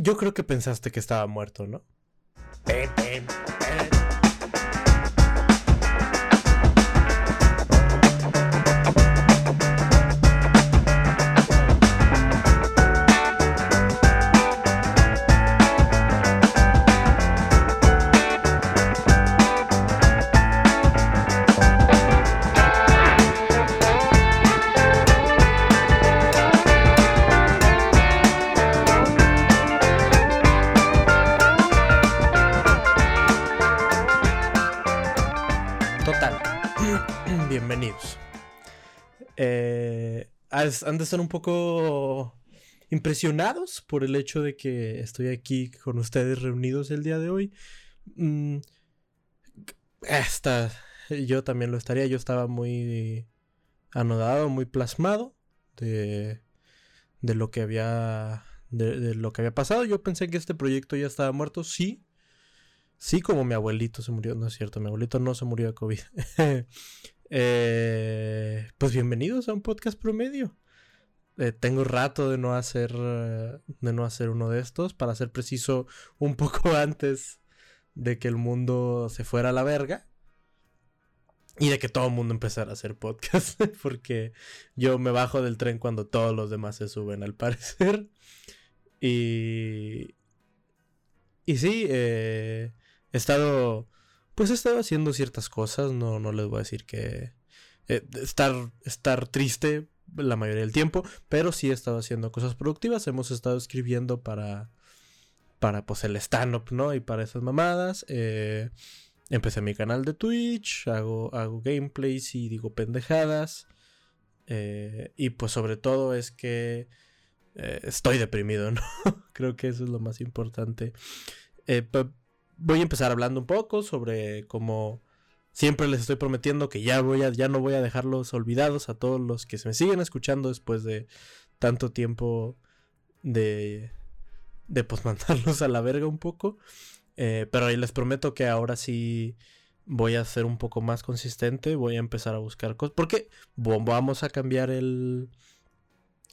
Yo creo que pensaste que estaba muerto, ¿no? Han de estar un poco impresionados por el hecho de que estoy aquí con ustedes reunidos el día de hoy. Mm, yo también lo estaría. Yo estaba muy anodado, muy plasmado de, de lo que había de lo que había pasado. Yo pensé que este proyecto ya estaba muerto. Sí, Sí, como mi abuelito se murió, no es cierto, mi abuelito no se murió de COVID. Eh, pues bienvenidos a un podcast promedio. Eh, tengo rato de no hacer eh, de no hacer uno de estos, para ser preciso, un poco antes de que el mundo se fuera a la verga. Y de que todo el mundo empezara a hacer podcast. Porque yo me bajo del tren cuando todos los demás se suben, al parecer. Y. Y sí, eh, he estado. Pues he estado haciendo ciertas cosas. No, no les voy a decir que. eh, estar, estar triste la mayoría del tiempo. Pero sí he estado haciendo cosas productivas. Hemos estado escribiendo para. Para pues el stand-up, ¿no? Y para esas mamadas. Eh, empecé mi canal de Twitch. Hago, hago gameplays y digo pendejadas. Eh, y pues sobre todo es que. eh, estoy deprimido, ¿no? Creo que eso es lo más importante. Eh, voy a empezar hablando un poco sobre cómo siempre les estoy prometiendo que ya voy a, ya no voy a dejarlos olvidados a todos los que se me siguen escuchando después de tanto tiempo de, de pues a la verga un poco. Eh, pero ahí les prometo que ahora sí voy a ser un poco más consistente, voy a empezar a buscar cosas, porque vamos a cambiar el,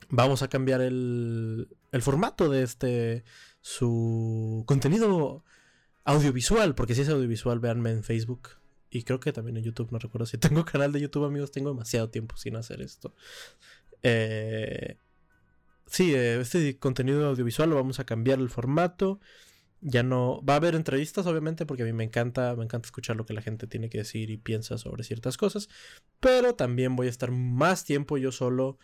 vamos a cambiar el, el formato de este, su contenido audiovisual, porque si es audiovisual, véanme en Facebook. Y creo que también en YouTube, no recuerdo si tengo canal de YouTube, amigos, tengo demasiado tiempo sin hacer esto. Eh, sí, eh, este contenido audiovisual lo vamos a cambiar el formato. Ya no va a haber entrevistas, obviamente, porque a mí me encanta, me encanta escuchar lo que la gente tiene que decir y piensa sobre ciertas cosas. Pero también voy a estar más tiempo yo solo.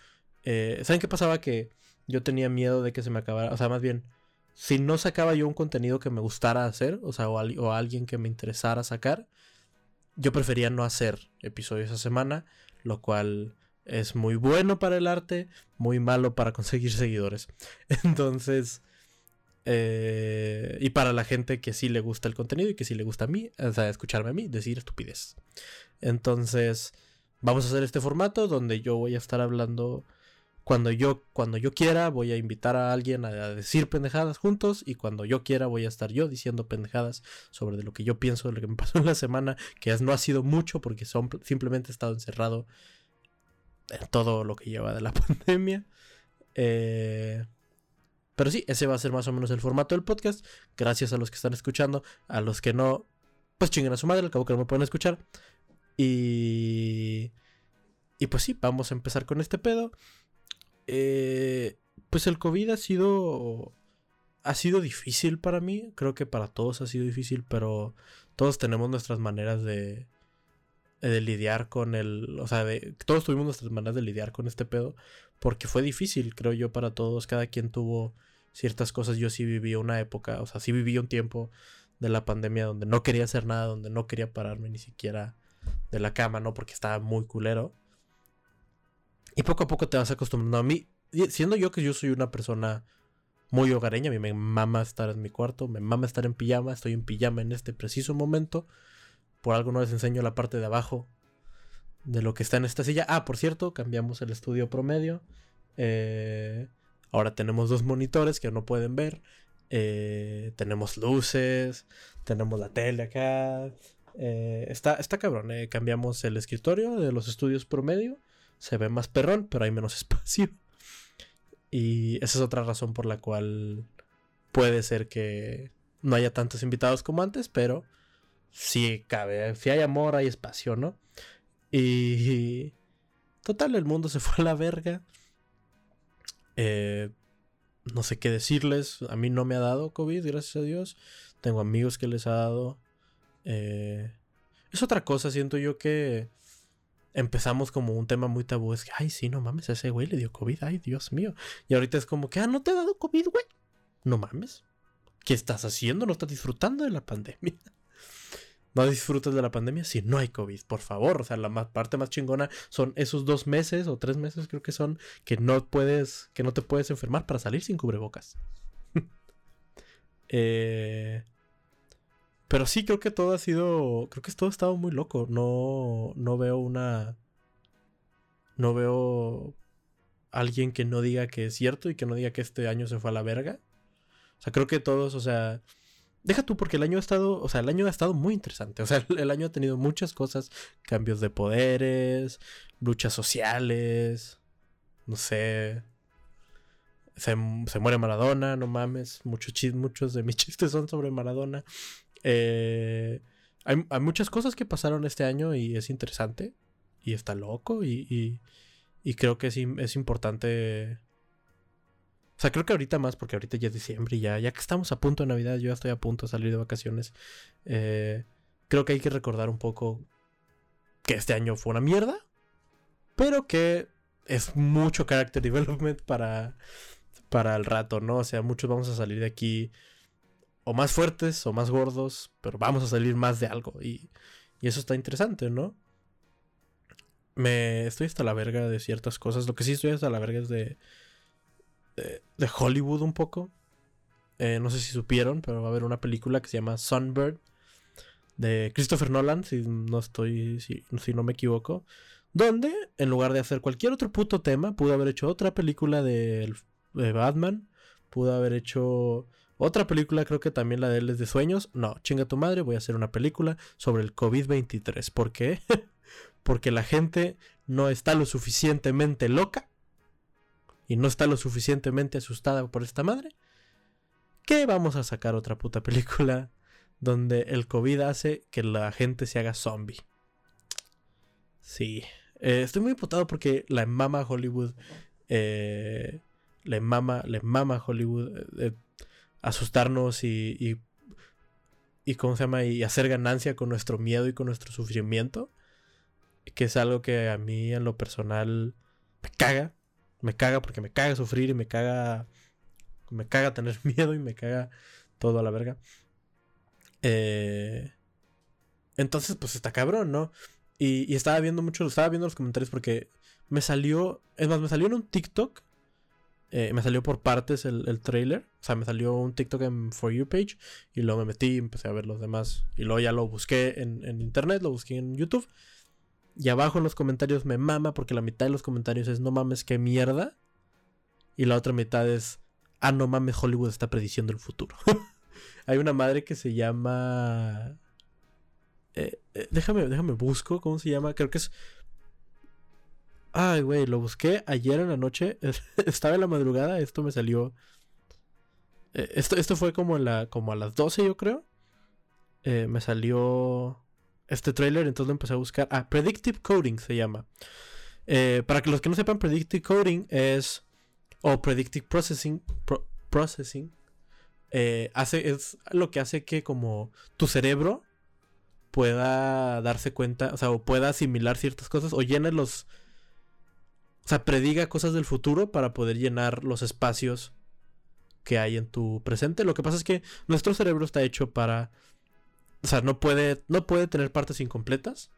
Eh, ¿Saben qué pasaba? Que yo tenía miedo de que se me acabara. O sea, más bien, si no sacaba yo un contenido que me gustara hacer, o sea, o, al- o alguien que me interesara sacar, yo prefería no hacer episodios esa semana, lo cual es muy bueno para el arte, muy malo para conseguir seguidores. Entonces, eh, y para la gente que sí le gusta el contenido y que sí le gusta a mí, o sea, escucharme a mí decir estupidez. Entonces, vamos a hacer este formato donde yo voy a estar hablando cuando yo, cuando yo quiera, voy a invitar a alguien a, decir pendejadas juntos. Y cuando yo quiera, voy a estar yo diciendo pendejadas sobre de lo que yo pienso, de lo que me pasó en la semana. Que no ha sido mucho porque son, simplemente he estado encerrado en todo lo que lleva de la pandemia. Eh, pero sí, ese va a ser más o menos el formato del podcast. Gracias a los que están escuchando. A los que no, pues chinguen a su madre, al cabo que no me pueden escuchar. Y. Y pues sí, vamos a empezar con este pedo. Eh, pues el COVID ha sido. Ha sido difícil para mí. Creo que para todos ha sido difícil, pero todos tenemos nuestras maneras de. de lidiar con el. O sea, de, todos tuvimos nuestras maneras de lidiar con este pedo. Porque fue difícil, creo yo, para todos. Cada quien tuvo ciertas cosas. Yo sí viví una época, o sea, sí viví un tiempo de la pandemia donde no quería hacer nada, donde no quería pararme ni siquiera de la cama, ¿no? Porque estaba muy culero. Y poco a poco te vas acostumbrando a mí. Siendo yo que yo soy una persona muy hogareña, a mí me mama estar en mi cuarto, me mama estar en pijama, estoy en pijama en este preciso momento. Por algo no les enseño la parte de abajo de lo que está en esta silla. Ah, por cierto, cambiamos el estudio promedio. Eh, ahora tenemos dos monitores que no pueden ver. Eh, tenemos luces, tenemos la tele acá. Eh, está, está cabrón. eh, Cambiamos el escritorio de los estudios promedio. Se ve más perrón, pero hay menos espacio. Y esa es otra razón por la cual puede ser que no haya tantos invitados como antes, pero sí cabe. Si hay amor, hay espacio, ¿no? Y. Total, el mundo se fue a la verga. Eh, no sé qué decirles. A mí no me ha dado COVID, gracias a Dios. Tengo amigos que les ha dado. Eh, es otra cosa, siento yo que empezamos como un tema muy tabú. Es que, ay, sí, no mames, ese güey le dio COVID. Ay, Dios mío. Y ahorita es como que, ah, no te ha dado COVID, güey. No mames. ¿Qué estás haciendo? ¿No estás disfrutando de la pandemia? no disfrutas de la pandemia si no hay COVID, por favor. O sea, la parte más chingona son esos dos meses o tres meses, creo que son, que no puedes, que no te puedes enfermar para salir sin cubrebocas. eh, pero sí, creo que todo ha sido. Creo que todo ha estado muy loco. No, no veo una. No veo alguien que no diga que es cierto y que no diga que este año se fue a la verga. O sea, creo que todos, o sea, Deja tú, porque el año ha estado, o sea, el año ha estado muy interesante. O sea, el, año ha tenido muchas cosas, cambios de poderes, luchas sociales, no sé. Se, muere Maradona, no mames. Muchos, muchos de mis chistes son sobre Maradona. Eh, hay, muchas cosas que pasaron este año y es interesante. Y está loco. Y, y, creo que es, es importante o sea, creo que ahorita más, porque ahorita ya es diciembre y ya, ya que estamos a punto de Navidad, yo ya estoy a punto de salir de vacaciones. Eh, creo que hay que recordar un poco que este año fue una mierda, pero que es mucho character development para, para el rato, ¿no? O sea, muchos vamos a salir de aquí o más fuertes o más gordos, pero vamos a salir más de algo. Y, y eso está interesante, ¿no? Me estoy hasta la verga de ciertas cosas. Lo que sí estoy hasta la verga es de de, Hollywood un poco. Eh, no sé si supieron, pero va a haber una película que se llama Sunbird de Christopher Nolan, si no estoy, si, no me equivoco, donde en lugar de hacer cualquier otro puto tema, pudo haber hecho otra película de, de Batman, pudo haber hecho otra película, creo que también la de él es de sueños. No, chinga tu madre, voy a hacer una película sobre el COVID-23. ¿Por qué? Porque la gente no está lo suficientemente loca y no está lo suficientemente asustada por esta madre, que vamos a sacar otra puta película donde el COVID hace que la gente se haga zombie. Sí, eh, estoy muy imputado porque la mama Hollywood, eh, le mama, le mama Hollywood eh, asustarnos y, y, y, ¿cómo se llama? Y hacer ganancia con nuestro miedo y con nuestro sufrimiento, que es algo que a mí en lo personal me caga, me caga porque me caga sufrir y me caga. Me caga tener miedo y me caga todo a la verga. Eh, entonces, pues está cabrón, ¿no? Y, estaba viendo mucho, estaba viendo los comentarios porque me salió. Es más, me salió en un TikTok. Eh, me salió por partes el, el, trailer. O sea, me salió un TikTok en For You page. Y luego me metí y empecé a ver los demás. Y luego ya lo busqué en, en internet, lo busqué en YouTube. Y abajo en los comentarios me mama porque la mitad de los comentarios es no mames, qué mierda. Y la otra mitad es, ah, no mames, Hollywood está prediciendo el futuro. Hay una madre que se llama... Eh, eh, déjame, déjame busco, ¿cómo se llama? Creo que es... Ay, güey, lo busqué ayer en la noche. Estaba en la madrugada, esto me salió... Eh, esto, esto fue como, la, como a las 12, yo creo. me salió este trailer, entonces lo empecé a buscar. Ah, Predictive Coding se llama. Eh, para que los que no sepan, Predictive Coding es. O Predictive Processing. processing. Eh, hace, es lo que hace que como tu cerebro pueda darse cuenta, o sea, o pueda asimilar ciertas cosas, o llene los. O sea, prediga cosas del futuro para poder llenar los espacios que hay en tu presente. Lo que pasa es que nuestro cerebro está hecho para o sea, no puede, no puede tener partes incompletas.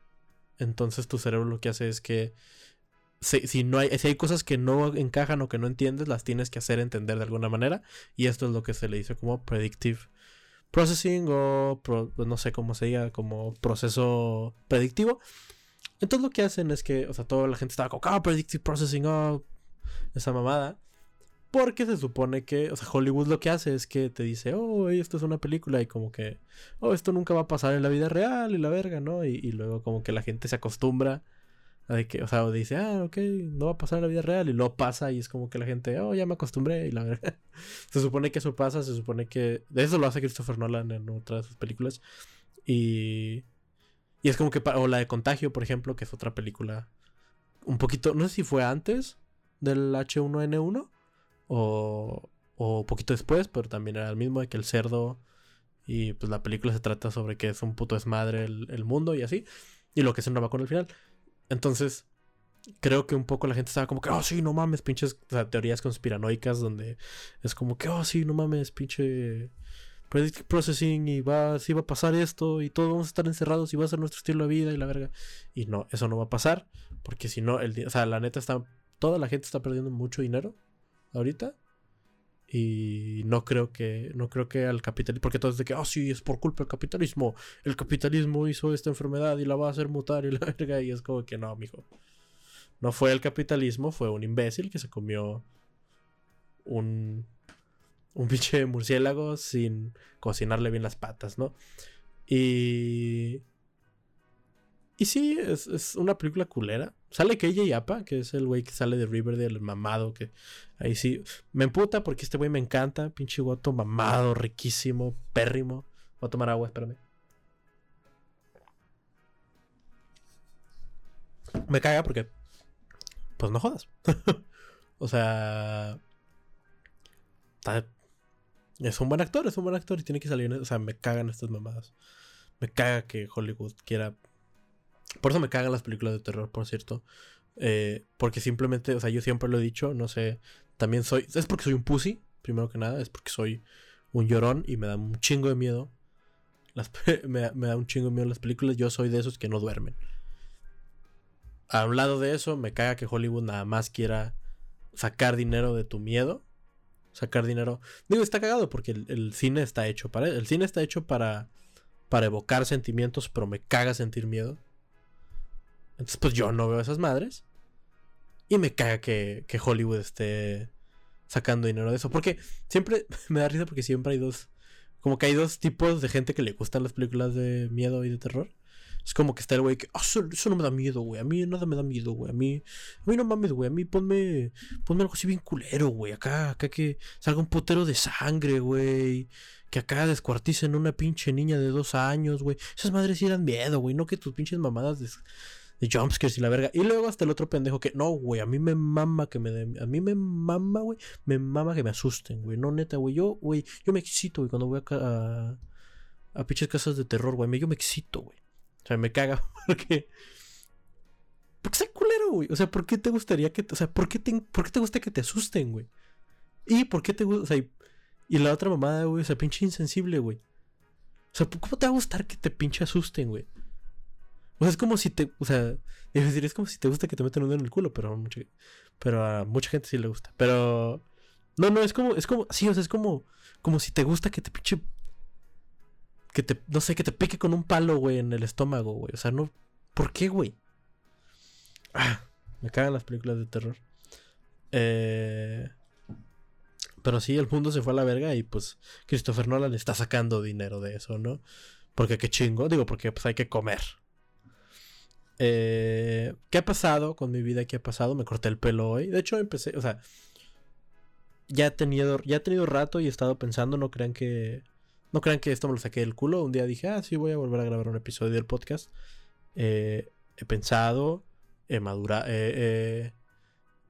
Entonces tu cerebro lo que hace es que si, no hay, si hay cosas que no encajan o que no entiendes, las tienes que hacer entender de alguna manera. Y esto es lo que se le dice como predictive processing o no sé cómo se diga, como proceso predictivo. Entonces lo que hacen es que, o sea, toda la gente estaba como, ah, predictive processing, oh, esa mamada. Porque se supone que, o sea, Hollywood lo que hace es que te dice, oh, esto es una película y como que, oh, esto nunca va a pasar en la vida real y la verga, ¿no? Y, luego como que la gente se acostumbra De que, o sea, dice, ah, ok, no va a pasar en la vida real. Y luego pasa y es como que la gente, oh, ya me acostumbré. Y la verdad, se supone que eso pasa, se supone que. De eso lo hace Christopher Nolan en otras películas. Y. Y es como que. O la de Contagio, por ejemplo, que es otra película. Un poquito. No sé si fue antes del H1N1. O. O poquito después, pero también era el mismo de que el cerdo. Y pues la película se trata sobre que es un puto desmadre el, el mundo y así. Y lo que se va con el final. Entonces, creo que un poco la gente estaba como que, oh, sí, no mames, pinches teorías conspiranoicas donde es como que, oh, sí, no mames, pinche predictive processing y va, sí va a pasar esto y todos vamos a estar encerrados y va a ser nuestro estilo de vida y la verga. Y no, eso no va a pasar porque si no, el, o sea, la neta está, toda la gente está perdiendo mucho dinero ahorita. Y no creo que, no creo que al capitalismo, porque todos de que, oh sí, es por culpa del capitalismo. El capitalismo hizo esta enfermedad y la va a hacer mutar y la verga. Y es como que no, mijo. No fue el capitalismo, fue un imbécil que se comió un, un pinche murciélago sin cocinarle bien las patas, ¿no? Y y sí, es, una película culera. Sale KJ Yapa, que es el güey que sale de Riverdale, el mamado, que ahí sí. Me emputa porque este güey me encanta. Pinche guato mamado, riquísimo, pérrimo. Voy a tomar agua, espérame. Me caga porque. Pues no jodas. o sea. Es un buen actor, es un buen actor y tiene que salir. O sea, me cagan estas mamadas. Me caga que Hollywood quiera por eso me cagan las películas de terror, por cierto. Eh, porque simplemente, o sea, yo siempre lo he dicho, no sé, también soy, es porque soy un pussy, primero que nada, es porque soy un llorón y me da un chingo de miedo. Las, me, da un chingo de miedo las películas, yo soy de esos que no duermen. A un lado de eso, me caga que Hollywood nada más quiera sacar dinero de tu miedo. Sacar dinero. Digo, está cagado porque el, cine está hecho para. El cine está hecho para. Para evocar sentimientos, pero me caga sentir miedo. Entonces, pues yo no veo esas madres. Y me caga que, Hollywood esté sacando dinero de eso. Porque siempre me da risa porque siempre hay dos. Como que hay dos tipos de gente que le gustan las películas de miedo y de terror. Es como que está el güey que, ah, eso, no me da miedo, güey. A mí nada me da miedo, güey. A mí, a mí no mames, güey. A mí ponme, ponme algo así bien culero, güey. Acá, acá que salga un putero de sangre, güey. Que acá descuarticen una pinche niña de dos años, güey. Esas madres sí dan miedo, güey. No que tus pinches mamadas de jumpscares y la verga. Y luego hasta el otro pendejo que, no, güey, a mí me mama que me a mí me mama, güey, me mama que me asusten, güey. No, neta, güey, yo, güey, yo me excito, güey, cuando voy a, a, a pinches casas de terror, güey, yo me excito, güey. O sea, me caga porque... Porque soy culero, güey. O sea, ¿por qué te gustaría que... O sea, ¿por qué te, ¿por qué te gusta que te asusten, güey? ¿Y por qué te gusta... O sea, y, la otra mamada, güey, o sea, pinche insensible, güey. O sea, ¿cómo te va a gustar que te pinche asusten, güey? O sea, es como si te. O sea, es decir, es como si te gusta que te metan un dedo en el culo, pero a mucha, pero a mucha gente sí le gusta. Pero. No, no, es como. Es como. Sí, o sea, es como. Como si te gusta que te pinche. Que te. No sé, que te pique con un palo, güey, en el estómago, güey. O sea, no. ¿Por qué, güey? Ah, me cagan las películas de terror. Eh. Pero sí, el mundo se fue a la verga y pues Christopher Nolan está sacando dinero de eso, ¿no? Porque qué chingo, digo, porque pues hay que comer. Eh, ¿Qué ha pasado con mi vida? ¿Qué ha pasado? Me corté el pelo hoy. De hecho, empecé, o sea, ya he tenido, ya he tenido rato y he estado pensando, no crean que, no crean que esto me lo saqué del culo. Un día dije, ah, sí, voy a volver a grabar un episodio del podcast. Eh, he pensado, he madurado, he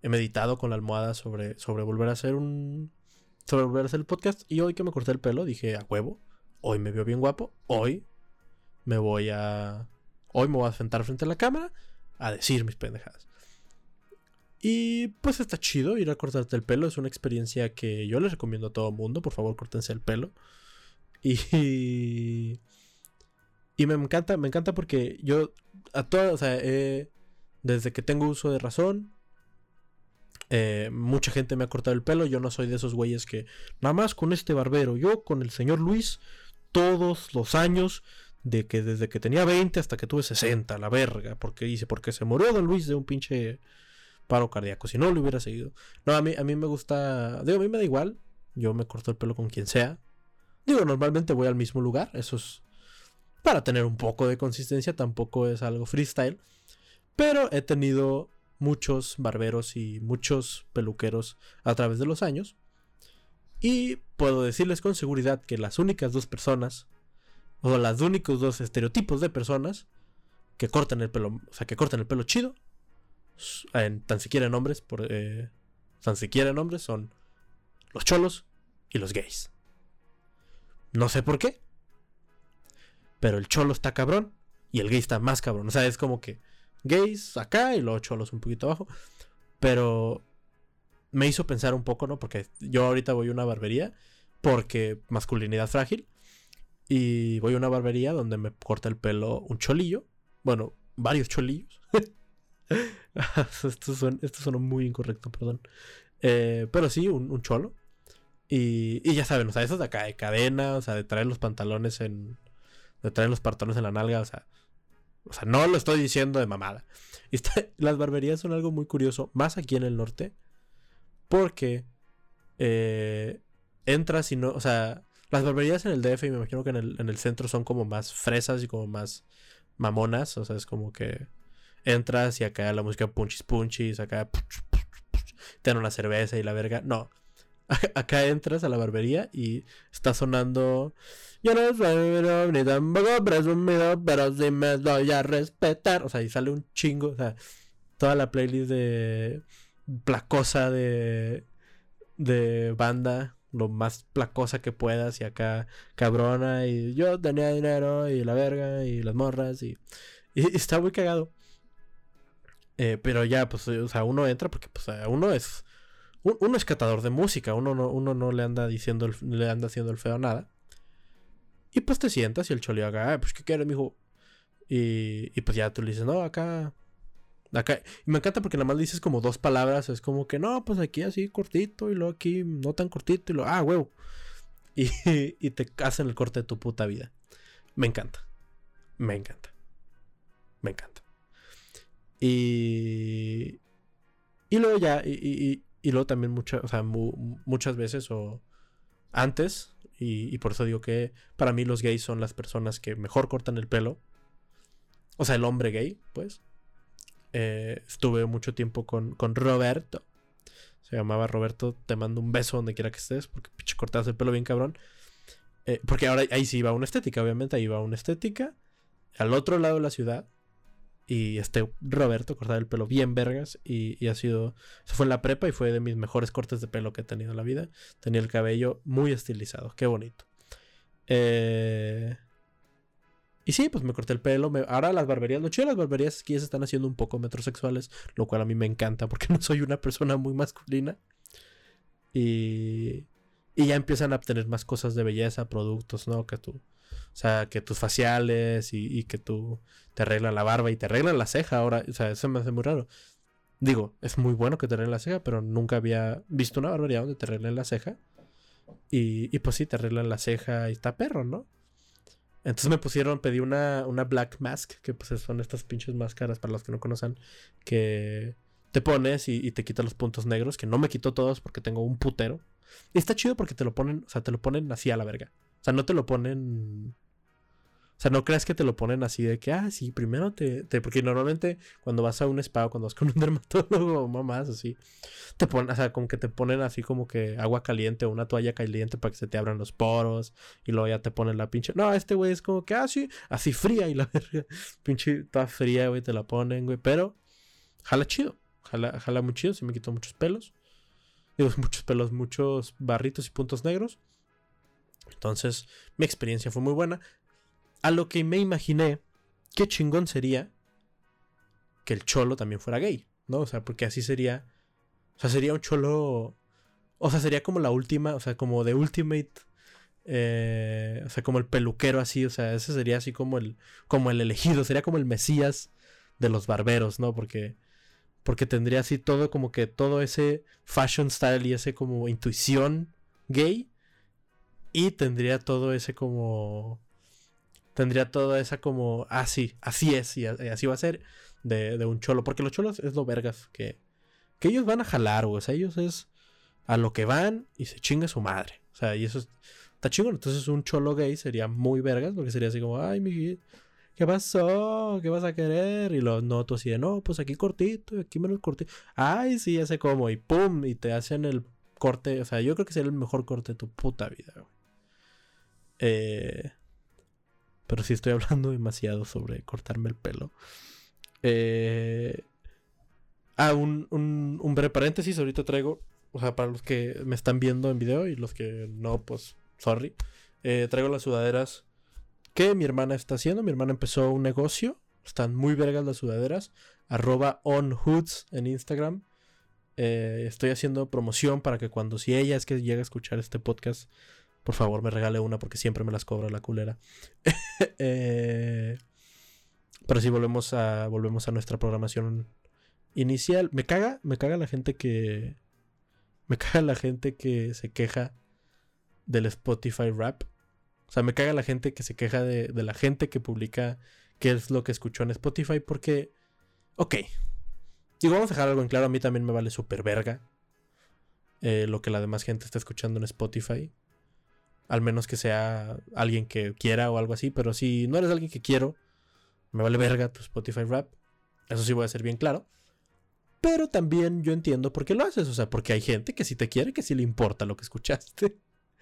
meditado con la almohada sobre, volver a hacer un, sobre volver a hacer el podcast. Y hoy que me corté el pelo, dije, a huevo, hoy me veo bien guapo, hoy me voy a Hoy me voy a sentar frente a la cámara a decir mis pendejadas. Y pues está chido ir a cortarte el pelo. Es una experiencia que yo les recomiendo a todo mundo. Por favor, córtense el pelo. Y. Y me encanta, me encanta porque yo. A todas, desde que tengo uso de razón. Eh, mucha gente me ha cortado el pelo. Yo no soy de esos güeyes que. Nada más con este barbero. Yo con el señor Luis. Todos los años de que desde que tenía 20 hasta que tuve 60, la verga, porque dice, porque se murió Don Luis de un pinche paro cardíaco, si no lo hubiera seguido. No, a mí, a mí me gusta, digo, a mí me da igual, yo me corto el pelo con quien sea. Digo, normalmente voy al mismo lugar, eso es para tener un poco de consistencia, tampoco es algo freestyle. Pero he tenido muchos barberos y muchos peluqueros a través de los años. Y puedo decirles con seguridad que las únicas dos personas, o los únicos dos estereotipos de personas que cortan el pelo, o sea, que cortan el pelo chido, en, tan siquiera hombres, por, eh, tan siquiera en hombres, son los cholos y los gays. No sé por qué, pero el cholo está cabrón y el gay está más cabrón. O sea, es como que gays acá y luego cholos un poquito abajo. Pero me hizo pensar un poco, ¿no? Porque yo ahorita voy a una barbería porque masculinidad frágil. Y voy a una barbería donde me corta el pelo un cholillo. Bueno, varios cholillos. esto, suena, muy incorrecto, perdón. Eh, pero sí, un, cholo. Y, y, ya saben, o sea, eso de acá de cadena, o sea, de traer los pantalones en. de traer los pantalones en la nalga, o sea. O sea, no lo estoy diciendo de mamada. Y las barberías son algo muy curioso, más aquí en el norte. Porque eh, entras y no. O sea, las barberías en el DF y me imagino que en el, en el centro son como más fresas y como más mamonas. O sea, es como que entras y acá la música punchis punchis, acá te dan una cerveza y la verga. No. Acá entras a la barbería y está sonando. Yo no soy ni tampoco presumido, pero sí me doy a respetar. O sea, y sale un chingo. O sea, toda la playlist de placosa de, de banda, lo más placosa que puedas y acá cabrona y yo tenía dinero y la verga y las morras y, y está muy cagado. Eh, pero ya, pues, o sea, uno entra porque pues uno es uno es catador de música, uno no, uno no le anda diciendo le anda haciendo el feo nada. Y pues te sientas y el choli haga, pues ¿qué quieres, mijo? Y, y pues ya tú le dices, no, acá y me encanta porque nada más dices como dos palabras. Es como que no, pues aquí así cortito y luego aquí no tan cortito y luego, ah, huevo. Y, y te hacen el corte de tu puta vida. Me encanta. Me encanta. Me encanta. Y. Y luego ya. Luego también muchas, veces o antes. Y, y por eso digo que para mí los gays son las personas que mejor cortan el pelo. O sea, el hombre gay, pues. Eh, estuve mucho tiempo con, Roberto. Se llamaba Roberto. Te mando un beso donde quiera que estés. Porque pinche cortabas el pelo bien cabrón. Eh, porque ahora ahí sí iba una estética, obviamente. Ahí iba una estética. Al otro lado de la ciudad. Y este Roberto cortaba el pelo bien vergas. Y, y ha sido. Eso fue en la prepa y fue de mis mejores cortes de pelo que he tenido en la vida. Tenía el cabello muy estilizado. Qué bonito. Eh. Y sí, pues me corté el pelo. Ahora las barberías, lo chido de las barberías es que ya se están haciendo un poco metrosexuales, lo cual a mí me encanta porque no soy una persona muy masculina. Y, y ya empiezan a obtener más cosas de belleza, productos, ¿no? Que tú, o sea, que tus faciales y, que tú te arreglan la barba y te arreglan la ceja ahora. O sea, eso me hace muy raro. Digo, es muy bueno que te arreglen la ceja, pero nunca había visto una barbería donde te arreglen la ceja. Y, y pues sí, te arreglan la ceja y está perro, ¿no? Entonces me pusieron, pedí una, una Black Mask, que pues son estas pinches máscaras para los que no conocen, que te pones y, te quita los puntos negros, que no me quitó todos porque tengo un putero. Y está chido porque te lo ponen, o sea, te lo ponen así a la verga. O sea, no te lo ponen o sea, no creas que te lo ponen así de que, ah, sí, primero te, Porque normalmente cuando vas a un spa o cuando vas con un dermatólogo o mamás así, te ponen, o sea, como que te ponen así como que agua caliente o una toalla caliente para que se te abran los poros y luego ya te ponen la pinche. No, este güey es como que, ah, sí, así fría y la verga, pinche toda fría, güey, te la ponen, güey, pero jala chido, jala, jala muy chido, se me quitó muchos pelos. Digo, muchos pelos, muchos barritos y puntos negros. Entonces, mi experiencia fue muy buena. A lo que me imaginé, qué chingón sería que el cholo también fuera gay, ¿no? O sea, porque así sería. O sea, sería un cholo. O sea, sería como la última, o sea, como de Ultimate. Eh, o sea, como el peluquero así, o sea, ese sería así como el, como el elegido, sería como el Mesías de los barberos, ¿no? Porque, porque tendría así todo como que todo ese fashion style y ese como intuición gay y tendría todo ese como tendría toda esa como, ah, sí, así es, y así va a ser de, un cholo. Porque los cholos es lo vergas que, que ellos van a jalar, O sea, ellos es a lo que van y se chinga su madre. O sea, y eso está chingón. Entonces un cholo gay sería muy vergas porque sería así como, ay, mi ¿qué pasó? ¿Qué vas a querer? Y los noto así de, no, pues aquí cortito, aquí menos cortito. Ay, sí, ya sé cómo. Y pum, y te hacen el corte. O sea, yo creo que sería el mejor corte de tu puta vida, güey. Eh, pero sí estoy hablando demasiado sobre cortarme el pelo. Eh, ah, un, un, un breve paréntesis. Ahorita traigo, o sea, para los que me están viendo en video y los que no, pues, sorry. Eh, traigo las sudaderas que mi hermana está haciendo. Mi hermana empezó un negocio. Están muy vergas las sudaderas. Arroba onhoods en Instagram. Eh, estoy haciendo promoción para que cuando si ella es que llega a escuchar este podcast, por favor me regale una porque siempre me las cobra la culera. Eh, pero si volvemos a volvemos a nuestra programación inicial. Me caga, me caga la gente que me caga la gente que se queja del Spotify Rap. O sea, me caga la gente que se queja de, la gente que publica qué es lo que escuchó en Spotify porque, ok, digo, vamos a dejar algo en claro, a mí también me vale súper verga eh, lo que la demás gente está escuchando en Spotify. Al menos que sea alguien que quiera o algo así, pero si no eres alguien que quiero, me vale verga tu Spotify Rap. Eso sí voy a ser bien claro. Pero también yo entiendo por qué lo haces. O sea, porque hay gente que sí te quiere, que sí le importa lo que escuchaste.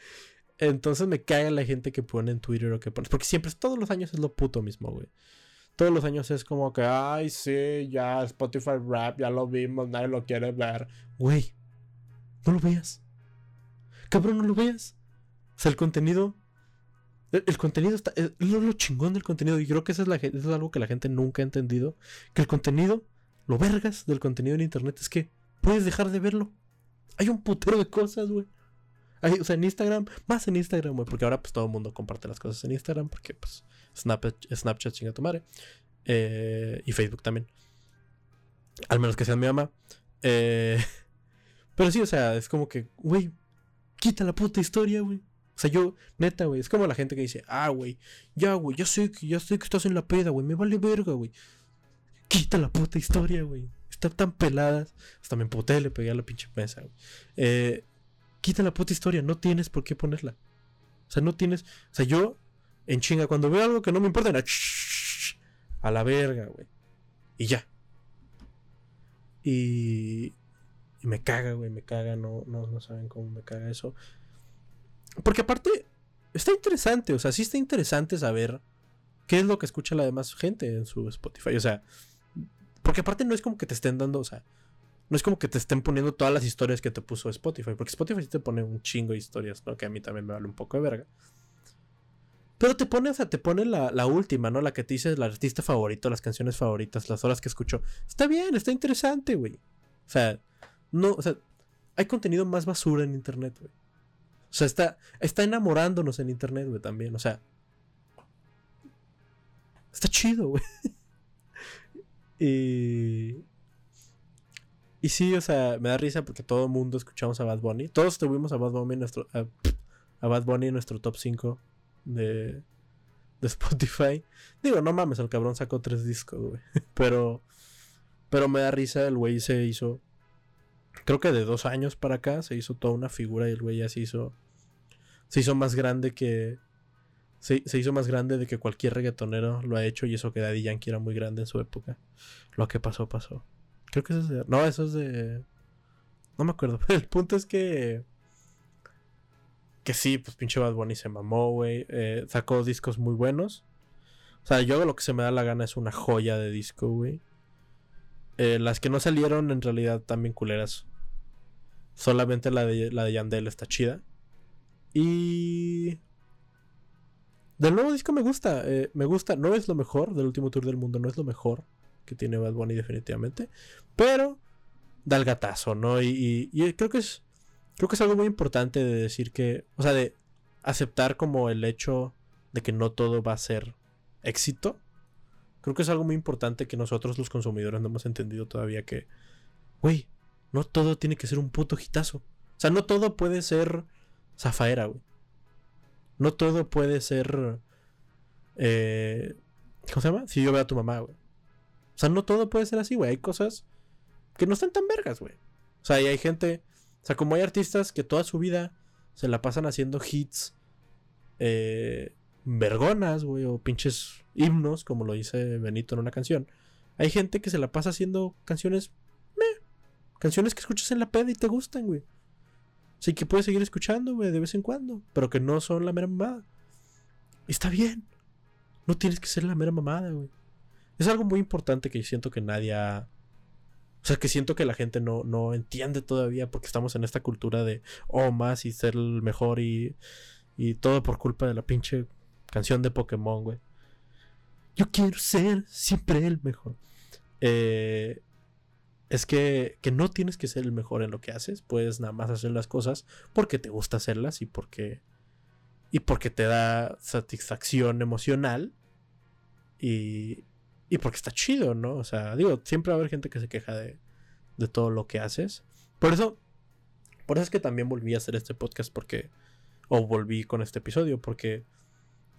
Entonces me caga la gente que pone en Twitter o que pone. Porque siempre, todos los años es lo puto mismo, güey. Todos los años es como que, ay, sí, ya, Spotify Rap, ya lo vimos, nadie lo quiere ver. Güey, no lo veas. Cabrón, no lo veas. Sea, el contenido. El, contenido está. Es lo, chingón del contenido. Y creo que eso es, la, eso es algo que la gente nunca ha entendido. Que el contenido, lo vergas del contenido en internet es que puedes dejar de verlo. Hay un putero de cosas, güey o sea, en Instagram, más en Instagram, güey, porque ahora pues todo el mundo comparte las cosas en Instagram, porque pues Snapchat, Snapchat chinga tu madre. Eh, y Facebook también. Al menos que sean mi mamá. Eh, pero sí, o sea, es como que, güey, quita la puta historia, güey. O sea, yo, neta, güey, es como la gente que dice, ah, güey, ya, güey, ya sé ya sé que estás en la peda, güey, me vale verga, güey. Quita la puta historia, güey. Están tan peladas. Hasta me emputé, le pegué a la pinche mesa, güey. Eh, quita la puta historia, no tienes por qué ponerla. O sea, no tienes. O sea, yo, en chinga, cuando veo algo que no me importa, a la verga, güey. Y ya. Y, y me caga, güey, me caga, no, no, no saben cómo me caga eso. Porque aparte, está interesante, o sea, sí está interesante saber qué es lo que escucha la demás gente en su Spotify. O sea, porque aparte no es como que te estén dando, o sea, no es como que te estén poniendo todas las historias que te puso Spotify, porque Spotify sí te pone un chingo de historias, ¿no? Que a mí también me vale un poco de verga. Pero te pone, o sea, te pone la, última, ¿no? La que te dice el artista favorito, las canciones favoritas, las horas que escucho. Está bien, está interesante, güey. O sea, no, o sea, hay contenido más basura en internet, güey. O sea, está, está enamorándonos en internet, güey, también. O sea, está chido, güey. y, y sí, o sea, me da risa porque todo el mundo escuchamos a Bad Bunny. Todos tuvimos a Bad Bunny en nuestro, a, Bad Bunny en nuestro top 5 de, de Spotify. Digo, no mames, el cabrón sacó tres discos, güey. Pero, pero me da risa, el güey se hizo, creo que de dos años para acá, se hizo toda una figura y el güey ya se hizo, se hizo más grande que, se, se, hizo más grande de que cualquier reggaetonero lo ha hecho y eso que Daddy Yankee era muy grande en su época. Lo que pasó, pasó. Creo que eso es de. No, eso es de. No me acuerdo. El punto es que. Que sí, pues pinche Bad Bunny se mamó, güey. Eh, sacó discos muy buenos. O sea, yo lo que se me da la gana es una joya de disco, güey. Eh, las que no salieron en realidad también culeras. Solamente la de, la de Yandel está chida. Y. Del nuevo disco me gusta. Eh, me gusta. No es lo mejor del último tour del mundo. No es lo mejor que tiene Bad Bunny definitivamente. Pero da el gatazo, ¿no? Y, creo que es. Creo que es algo muy importante de decir que. O sea, de aceptar como el hecho de que no todo va a ser éxito. Creo que es algo muy importante que nosotros los consumidores no hemos entendido todavía que. Güey, no todo tiene que ser un puto hitazo. O sea, no todo puede ser zafaera, güey. No todo puede ser. Eh, ¿Cómo se llama? Si yo veo a tu mamá, güey. O sea, no todo puede ser así, güey. Hay cosas que no están tan vergas, güey. O sea, y hay gente. O sea, como hay artistas que toda su vida se la pasan haciendo hits. Eh, vergonas, güey. O pinches himnos, como lo dice Benito en una canción. Hay gente que se la pasa haciendo canciones, meh, canciones que escuchas en la peda y te gustan, güey. Así que puedes seguir escuchando, güey, de vez en cuando, pero que no son la mera mamada. está bien. No tienes que ser la mera mamada, güey. Es algo muy importante que siento que nadie. O sea, que siento que la gente no, no entiende todavía porque estamos en esta cultura de, oh, más y ser el mejor y, y todo por culpa de la pinche canción de Pokémon, güey. Yo quiero ser siempre el mejor. Eh, es que, que, no tienes que ser el mejor en lo que haces. Puedes nada más hacer las cosas porque te gusta hacerlas y porque, y porque te da satisfacción emocional. Y, y porque está chido, ¿no? O sea, digo, siempre va a haber gente que se queja de, de todo lo que haces. Por eso, por eso es que también volví a hacer este podcast porque, o volví con este episodio porque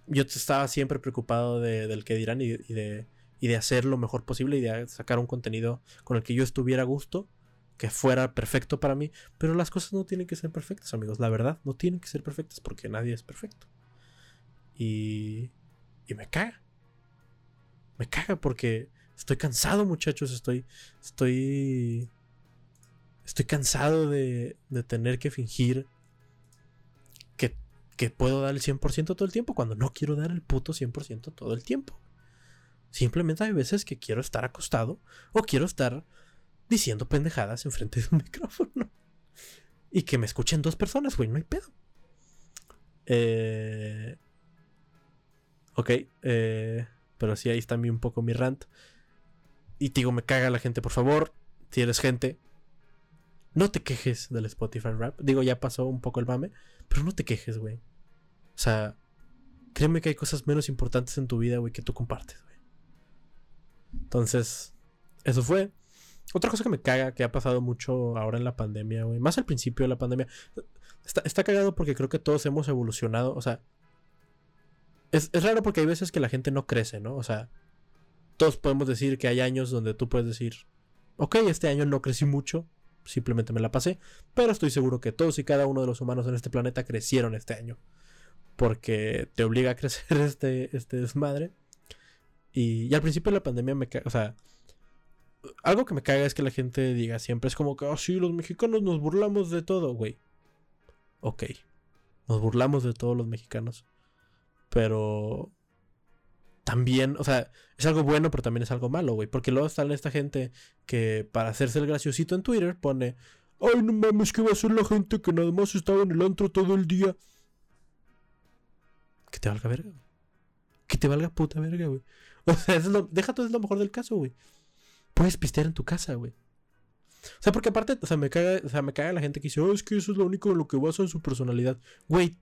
yo estaba siempre preocupado de, del que dirán y, de, y de hacer lo mejor posible y de sacar un contenido con el que yo estuviera a gusto, que fuera perfecto para mí. Pero las cosas no tienen que ser perfectas, amigos. La verdad, no tienen que ser perfectas porque nadie es perfecto. Y, y me caga. Me caga porque estoy cansado, muchachos. Estoy, estoy, estoy cansado de, de tener que fingir puedo dar el 100% todo el tiempo cuando no quiero dar el puto 100% todo el tiempo. Simplemente hay veces que quiero estar acostado o quiero estar diciendo pendejadas enfrente de un micrófono. Y que me escuchen dos personas, güey, no hay pedo. Eh... Ok, eh... pero sí, ahí está un poco mi rant. Y te digo, me caga la gente, por favor. Si eres gente, no te quejes del Spotify Rap. Digo, ya pasó un poco el mame, pero no te quejes, güey. O sea, créeme que hay cosas menos importantes en tu vida, güey, que tú compartes, güey. Entonces, eso fue. Otra cosa que me caga, que ha pasado mucho ahora en la pandemia, güey. Más al principio de la pandemia. Está, está cagado porque creo que todos hemos evolucionado. O sea, es, es raro porque hay veces que la gente no crece, ¿no? O sea, todos podemos decir que hay años donde tú puedes decir, ok, este año no crecí mucho, simplemente me la pasé, pero estoy seguro que todos y cada uno de los humanos en este planeta crecieron este año, porque te obliga a crecer este, este desmadre. Y, al principio de la pandemia me caga, o sea, algo que me caga es que la gente diga siempre es como que, oh sí, los mexicanos nos burlamos de todo, güey. Ok, nos burlamos de todos los mexicanos, pero también, o sea, es algo bueno, pero también es algo malo, güey. Porque luego está esta gente que para hacerse el graciosito en Twitter pone, ay, no mames, ¿qué va a ser la gente que nada más estaba en el antro todo el día? Que te valga verga. Que te valga puta verga, güey. O sea, es lo, deja todo es lo mejor del caso, güey. Puedes pistear en tu casa, güey. O sea, porque aparte, o sea, me caga, o sea, me caga la gente que dice, oh, es que eso es lo único en lo que basa en su personalidad. Güey,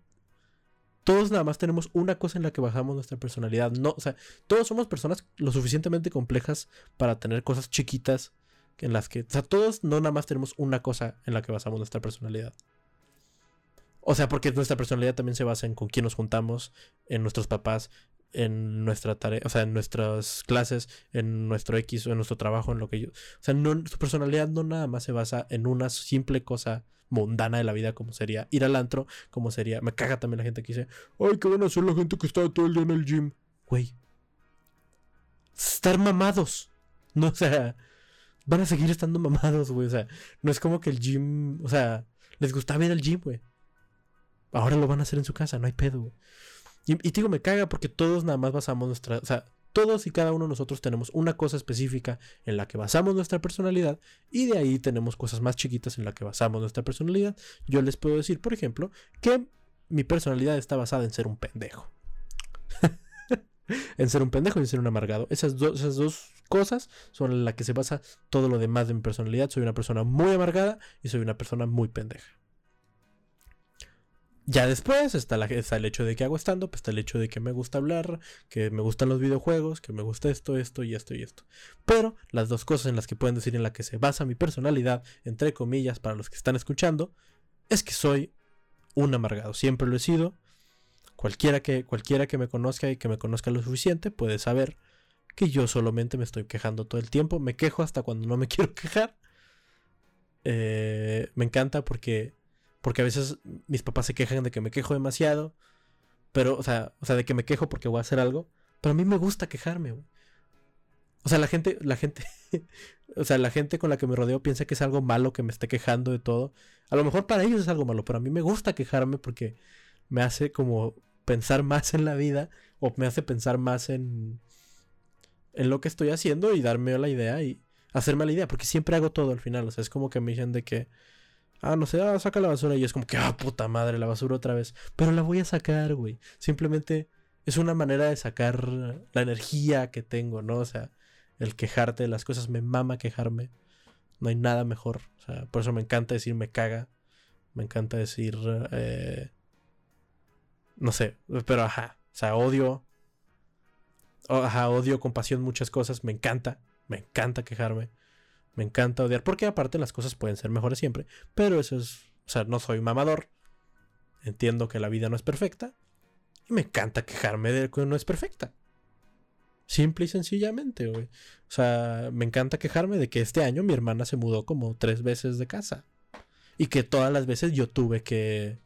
todos nada más tenemos una cosa en la que bajamos nuestra personalidad. No, o sea, todos somos personas lo suficientemente complejas para tener cosas chiquitas en las que, o sea, todos no nada más tenemos una cosa en la que basamos nuestra personalidad. O sea, porque nuestra personalidad también se basa en con quién nos juntamos, en nuestros papás, en nuestra tarea, o sea, en nuestras clases, en nuestro X o en nuestro trabajo, en lo que yo. O sea, su personalidad no nada más se basa en una simple cosa mundana de la vida como sería ir al antro, como sería, me caga también la gente que dice, ay, ¿qué van a hacer la gente que está todo el día en el gym? Güey, estar mamados, no, o sea, van a seguir estando mamados, güey, o sea, no es como que el gym, o sea, les gustaba ir al gym, güey. Ahora lo van a hacer en su casa, no hay pedo, y digo, me caga porque todos nada más basamos nuestra, o sea, todos y cada uno de nosotros tenemos una cosa específica en la que basamos nuestra personalidad y de ahí tenemos cosas más chiquitas en la que basamos nuestra personalidad. Yo les puedo decir, por ejemplo, que mi personalidad está basada en ser un pendejo. en ser un pendejo y en ser un amargado. Esas, esas dos cosas son en las que se basa todo lo demás de mi personalidad. Soy una persona muy amargada y soy una persona muy pendeja. Ya después está, el hecho de que hago stand-up, está el hecho de que me gusta hablar, que me gustan los videojuegos, que me gusta esto, esto y esto y esto. Pero las dos cosas en las que pueden decir en las que se basa mi personalidad, entre comillas, para los que están escuchando, es que soy un amargado. Siempre lo he sido. Cualquiera que, cualquiera que me conozca y que me conozca lo suficiente puede saber que yo solamente me estoy quejando todo el tiempo. Me quejo hasta cuando no me quiero quejar. Eh, me encanta porque porque a veces mis papás se quejan de que me quejo demasiado. Pero, o sea, o sea, de que me quejo porque voy a hacer algo. Pero a mí me gusta quejarme. O sea, la gente, la gente, o sea, la gente con la que me rodeo piensa que es algo malo que me esté quejando de todo. A lo mejor para ellos es algo malo, pero a mí me gusta quejarme porque me hace como pensar más en la vida o me hace pensar más en en lo que estoy haciendo y darme la idea y hacerme la idea, porque siempre hago todo al final, o sea, es como que me dicen de que ah, no sé, ah, saca la basura y es como que ah, puta madre, la basura otra vez, pero la voy a sacar, güey. Simplemente es una manera de sacar la energía que tengo, ¿no? O sea, el quejarte de las cosas, me mama quejarme. No hay nada mejor. O sea, por eso me encanta decir me caga. Me encanta decir... Eh, no sé, pero ajá. O sea, odio. Ajá, odio, compasión, muchas cosas. Me encanta. Me encanta quejarme. Me encanta odiar. Porque aparte las cosas pueden ser mejores siempre. Pero eso es... O sea, no soy mamador. Entiendo que la vida no es perfecta. Y me encanta quejarme de que no es perfecta. Simple y sencillamente, güey. O sea, me encanta quejarme de que este año mi hermana se mudó como tres veces de casa. Y que todas las veces yo tuve que...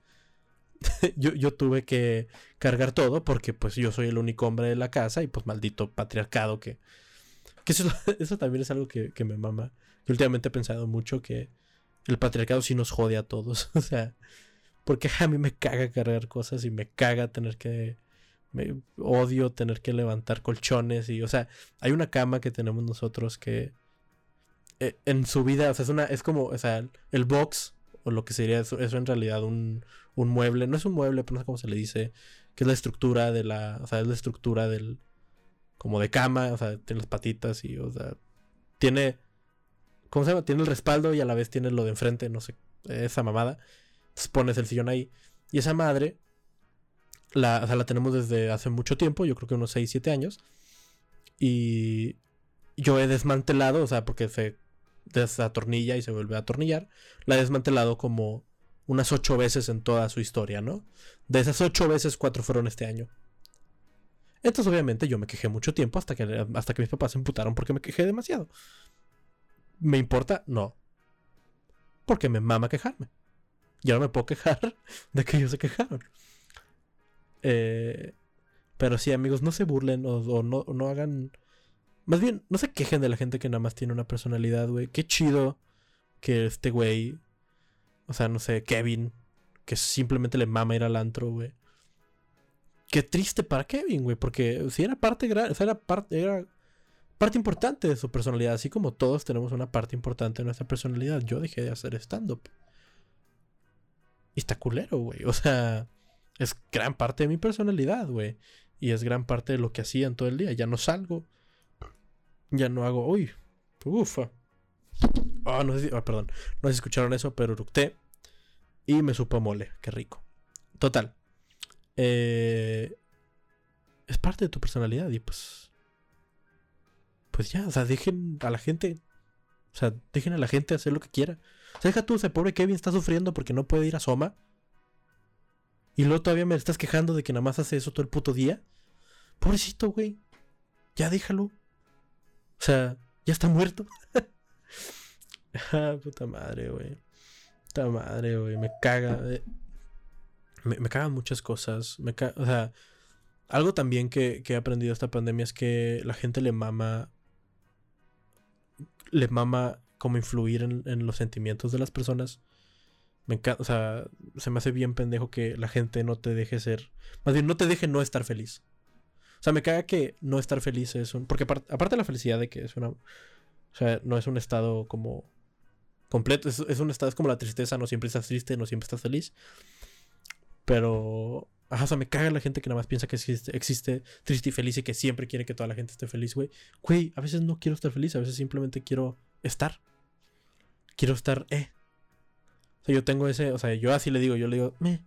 yo, tuve que cargar todo porque pues yo soy el único hombre de la casa y pues maldito patriarcado que... Que eso, también es algo que, que me mama. Yo últimamente he pensado mucho que el patriarcado sí nos jode a todos. o sea, porque a mí me caga cargar cosas y me caga tener que me odio tener que levantar colchones y, o sea, hay una cama que tenemos nosotros que eh, en su vida, o sea, es una, es como, o sea, el box, o lo que sería eso, eso en realidad un, un mueble, no es un mueble, pero no sé cómo se le dice, que es la estructura de la, o sea, es la estructura del, como de cama, o sea, tiene las patitas y, o sea, tiene, ¿cómo se llama? Tiene el respaldo y a la vez tiene lo de enfrente, no sé, esa mamada. Entonces pones el sillón ahí. Y esa madre la, o sea, la tenemos desde hace mucho tiempo, yo creo que unos 6, 7 años. Y yo he desmantelado, o sea, porque se desatornilla y se vuelve a atornillar. La he desmantelado como unas 8 veces en toda su historia, ¿no? De esas 8 veces, 4 fueron este año. Entonces, obviamente, yo me quejé mucho tiempo hasta que, hasta que mis papás se emputaron porque me quejé demasiado. ¿Me importa? No. Porque me mama quejarme. Y ahora me puedo quejar de que ellos se quejaron. Eh, pero sí, amigos, no se burlen o, no, no hagan... Más bien, no se quejen de la gente que nada más tiene una personalidad, güey. Qué chido que este güey, o sea, no sé, Kevin, que simplemente le mama ir al antro, güey. Qué triste para Kevin, güey, porque si era parte, o sea, era parte, era parte importante de su personalidad, así como todos tenemos una parte importante de nuestra personalidad. Yo dejé de hacer stand-up. Y está culero, güey. O sea, es gran parte de mi personalidad, güey. Y es gran parte de lo que hacían todo el día. Ya no salgo. Ya no hago. Uy. Ufa. Ah, no sé si, ah, perdón. No sé si escucharon eso, pero eructé. Y me supo mole. Qué rico. Total. Eh, es parte de tu personalidad. Y pues. Pues ya, o sea, dejen a la gente. O sea, dejen a la gente hacer lo que quiera. O sea, deja tú, ese pobre Kevin está sufriendo porque no puede ir a Soma. Y luego todavía me estás quejando de que nada más hace eso todo el puto día. Pobrecito, güey. Ya déjalo. O sea, ya está muerto. ah, puta madre, güey. Puta madre, güey. Me caga. Eh. Me, me cagan muchas cosas. Me o sea, algo también que, que he aprendido esta pandemia es que la gente le mama. Le mama como influir en, en los sentimientos de las personas. Me encanta, o sea, se me hace bien pendejo que la gente no te deje ser. Más bien, no te deje no estar feliz. O sea, me caga que no estar feliz es un. Porque aparte, de la felicidad de que es una. O sea, no es un estado como. Completo. Es, un estado, es como la tristeza. No siempre estás triste, no siempre estás feliz. Pero. O sea, me caga la gente que nada más piensa que existe, existe triste y feliz y que siempre quiere que toda la gente esté feliz, güey. Güey, a veces no quiero estar feliz, a veces simplemente quiero estar. Quiero estar, eh, o sea, yo tengo ese, o sea, yo así le digo, yo le digo, me.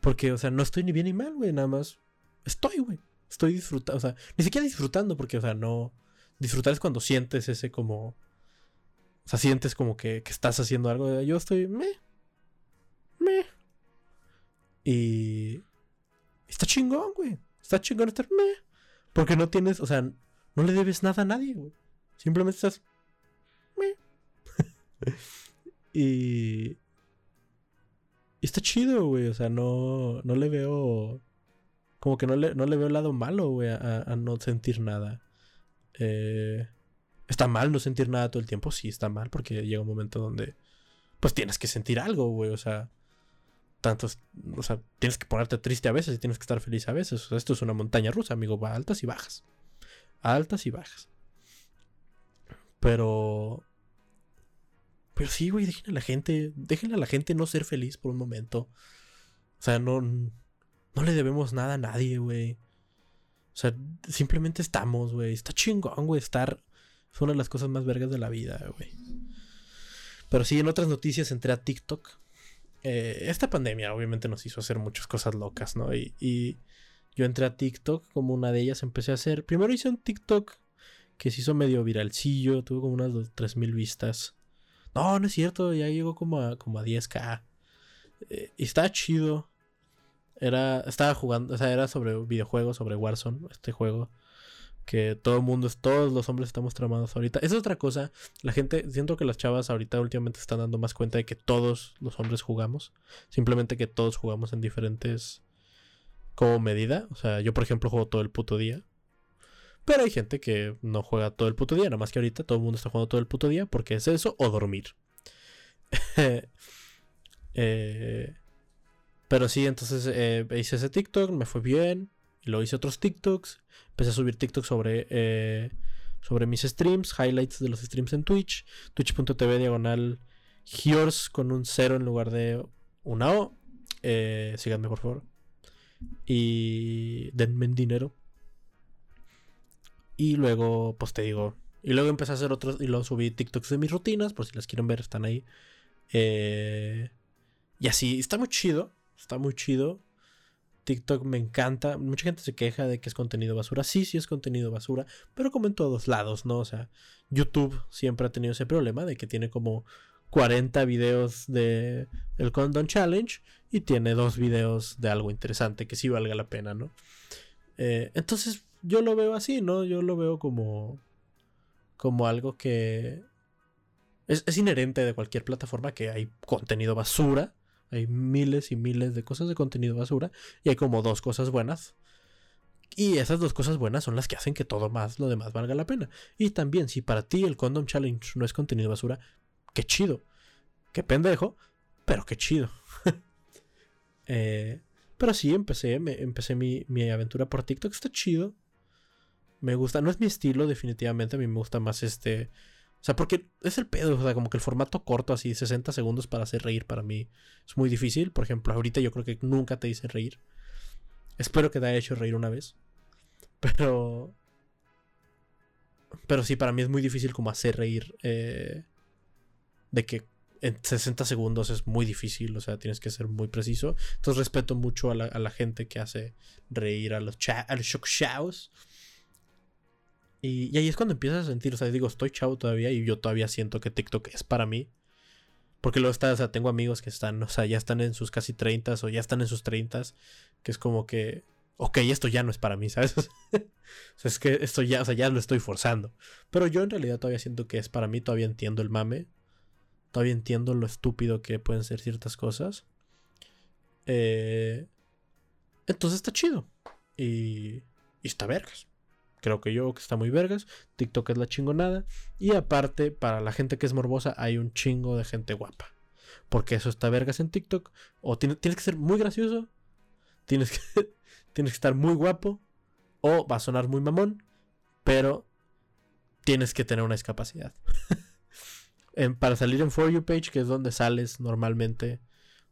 Porque, o sea, no estoy ni bien ni mal, güey, nada más. Estoy, güey. Estoy disfrutando, o sea, ni siquiera disfrutando, porque, o sea, no. Disfrutar es cuando sientes ese como. O sea, sientes como que, que estás haciendo algo. Yo estoy, me. Me. Y. Está chingón, güey. Está chingón estar, me. Porque no tienes, o sea, no le debes nada a nadie, güey. Simplemente estás. Me. y está chido, güey. O sea, no, no le veo como que no le, no le veo el lado malo, güey, a, a no sentir nada. Eh, ¿Está mal no sentir nada todo el tiempo? Sí, está mal, porque llega un momento donde, pues tienes que sentir algo, güey, o sea, tantos, o sea, tienes que ponerte triste a veces y tienes que estar feliz a veces. O sea, esto es una montaña rusa, amigo, va altas y bajas. Altas y bajas. Pero... Pero sí, güey, déjenle a la gente, déjenle a la gente no ser feliz por un momento. O sea, no, no le debemos nada a nadie, güey. O sea, simplemente estamos, güey. Está chingón, güey, estar. Es una de las cosas más vergas de la vida, güey. Pero sí, en otras noticias entré a TikTok. Eh, esta pandemia obviamente nos hizo hacer muchas cosas locas, ¿no? Y, yo entré a TikTok, como una de ellas empecé a hacer. Primero hice un TikTok que se hizo medio viralcillo, tuvo como unas 3.000 vistas. No, no es cierto, ya llegó como a, como a 10k. Eh, y estaba chido. Era, estaba jugando, o sea, era sobre videojuegos, sobre Warzone, este juego. Que todo el mundo, todos los hombres estamos tramados ahorita. Es otra cosa. La gente, siento que las chavas ahorita últimamente están dando más cuenta de que todos los hombres jugamos. Simplemente que todos jugamos en diferentes como medida. O sea, yo por ejemplo juego todo el puto día. Pero hay gente que no juega todo el puto día, nada más que ahorita todo el mundo está jugando todo el puto día porque es eso o dormir. eh, pero sí, entonces eh, hice ese TikTok, me fue bien. Luego hice otros TikToks. Empecé a subir TikToks sobre, eh, sobre mis streams, highlights de los streams en Twitch. Twitch.tv diagonal Hiors con un cero en lugar de una O. Eh, síganme por favor. Y denme dinero. Y luego, pues te digo. Y luego empecé a hacer otros. Y luego subí TikToks de mis rutinas. Por si las quieren ver, están ahí. Eh, y así, está muy chido. Está muy chido. TikTok me encanta. Mucha gente se queja de que es contenido basura. Sí, sí es contenido basura. Pero como en todos lados, ¿no? O sea, YouTube siempre ha tenido ese problema de que tiene como 40 videos de el Condom Challenge y tiene dos videos de algo interesante que sí valga la pena, ¿no? Eh, entonces yo lo veo así, ¿no? Yo lo veo como como algo que es, es inherente de cualquier plataforma que hay contenido basura hay miles y miles de cosas de contenido basura y hay como dos cosas buenas. Y esas dos cosas buenas son las que hacen que todo más, lo demás valga la pena. Y también, si para ti el Condom Challenge no es contenido basura, qué chido. Qué pendejo, pero qué chido. eh, pero sí, empecé, me, empecé mi, mi aventura por TikTok. Está chido. Me gusta. No es mi estilo, definitivamente. A mí me gusta más este o sea, porque es el pedo, o sea, como que el formato corto, así 60 segundos para hacer reír para mí es muy difícil. Por ejemplo, ahorita yo creo que nunca te hice reír. Espero que te haya hecho reír una vez. Pero... Pero sí, para mí es muy difícil como hacer reír. Eh, de que en 60 segundos es muy difícil, o sea, tienes que ser muy preciso. Entonces respeto mucho a la, a la gente que hace reír a los, a los shock shows. Y, ahí es cuando empiezas a sentir, o sea, digo, estoy chavo todavía y yo todavía siento que TikTok es para mí. Porque luego está, o sea, tengo amigos que están, o sea, ya están en sus casi 30 o ya están en sus 30 que es como que, ok, esto ya no es para mí, ¿sabes? o sea, es que esto ya, o sea, ya lo estoy forzando. Pero yo en realidad todavía siento que es para mí, todavía entiendo el mame, todavía entiendo lo estúpido que pueden ser ciertas cosas. Eh, entonces está chido. Y, y está vergas creo que yo, que está muy vergas. TikTok es la chingonada. Y aparte, para la gente que es morbosa, hay un chingo de gente guapa. Porque eso está vergas en TikTok. O tienes que ser muy gracioso. Tienes que, tienes que estar muy guapo. O va a sonar muy mamón. Pero tienes que tener una discapacidad. para salir en For You page, que es donde sales normalmente.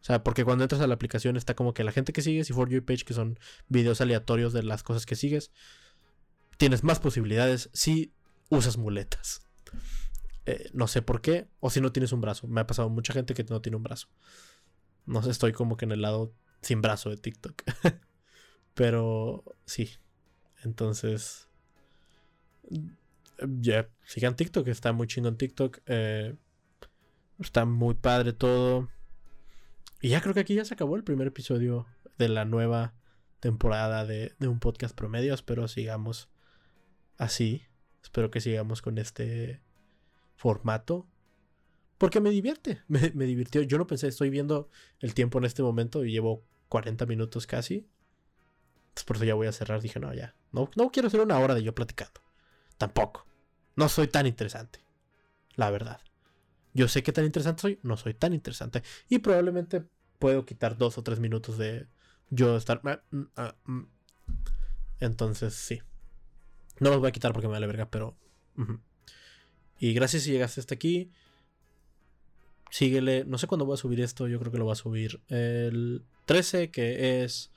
O sea, porque cuando entras a la aplicación está como que la gente que sigues y For You page, que son videos aleatorios de las cosas que sigues tienes más posibilidades si usas muletas. Eh, no sé por qué, o si no tienes un brazo. Me ha pasado mucha gente que no tiene un brazo. No sé, estoy como que en el lado sin brazo de TikTok. Pero sí. Entonces. Ya, sigan TikTok, está muy chido en TikTok. Eh, está muy padre todo. Y ya creo que aquí ya se acabó el primer episodio de la nueva temporada de, de un podcast promedio. Espero sigamos así. Espero que sigamos con este formato. Porque me divierte, me, divirtió. Yo no pensé, estoy viendo el tiempo en este momento y llevo 40 minutos casi. Entonces por eso ya voy a cerrar. Dije, no, ya. No, no quiero hacer una hora de yo platicando. Tampoco. No soy tan interesante. La verdad. Yo sé que tan interesante soy, no soy tan interesante. Y probablemente puedo quitar dos o tres minutos de yo estar. Ah, mm, ah, mm. Entonces, sí. No los voy a quitar porque me vale verga, pero. Y gracias si llegaste hasta aquí. Síguele. No sé cuándo voy a subir esto. Yo creo que lo voy a subir el 13, que es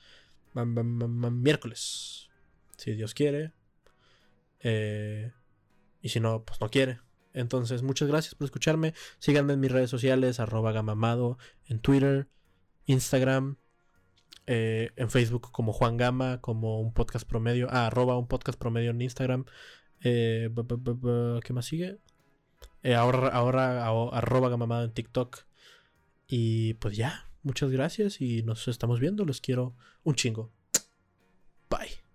miércoles. Si Dios quiere. Eh, y si no, pues no quiere. Entonces, muchas gracias por escucharme. Síganme en mis redes sociales, arroba gamamado, en Twitter, Instagram, eh, en Facebook como Juan Gama, como un podcast promedio. Ah, arroba un podcast promedio en Instagram. Eh, ¿Qué más sigue? Eh, ahora, ahora arroba gamamado en TikTok. Y pues ya, muchas gracias y nos estamos viendo. Los quiero un chingo. Bye.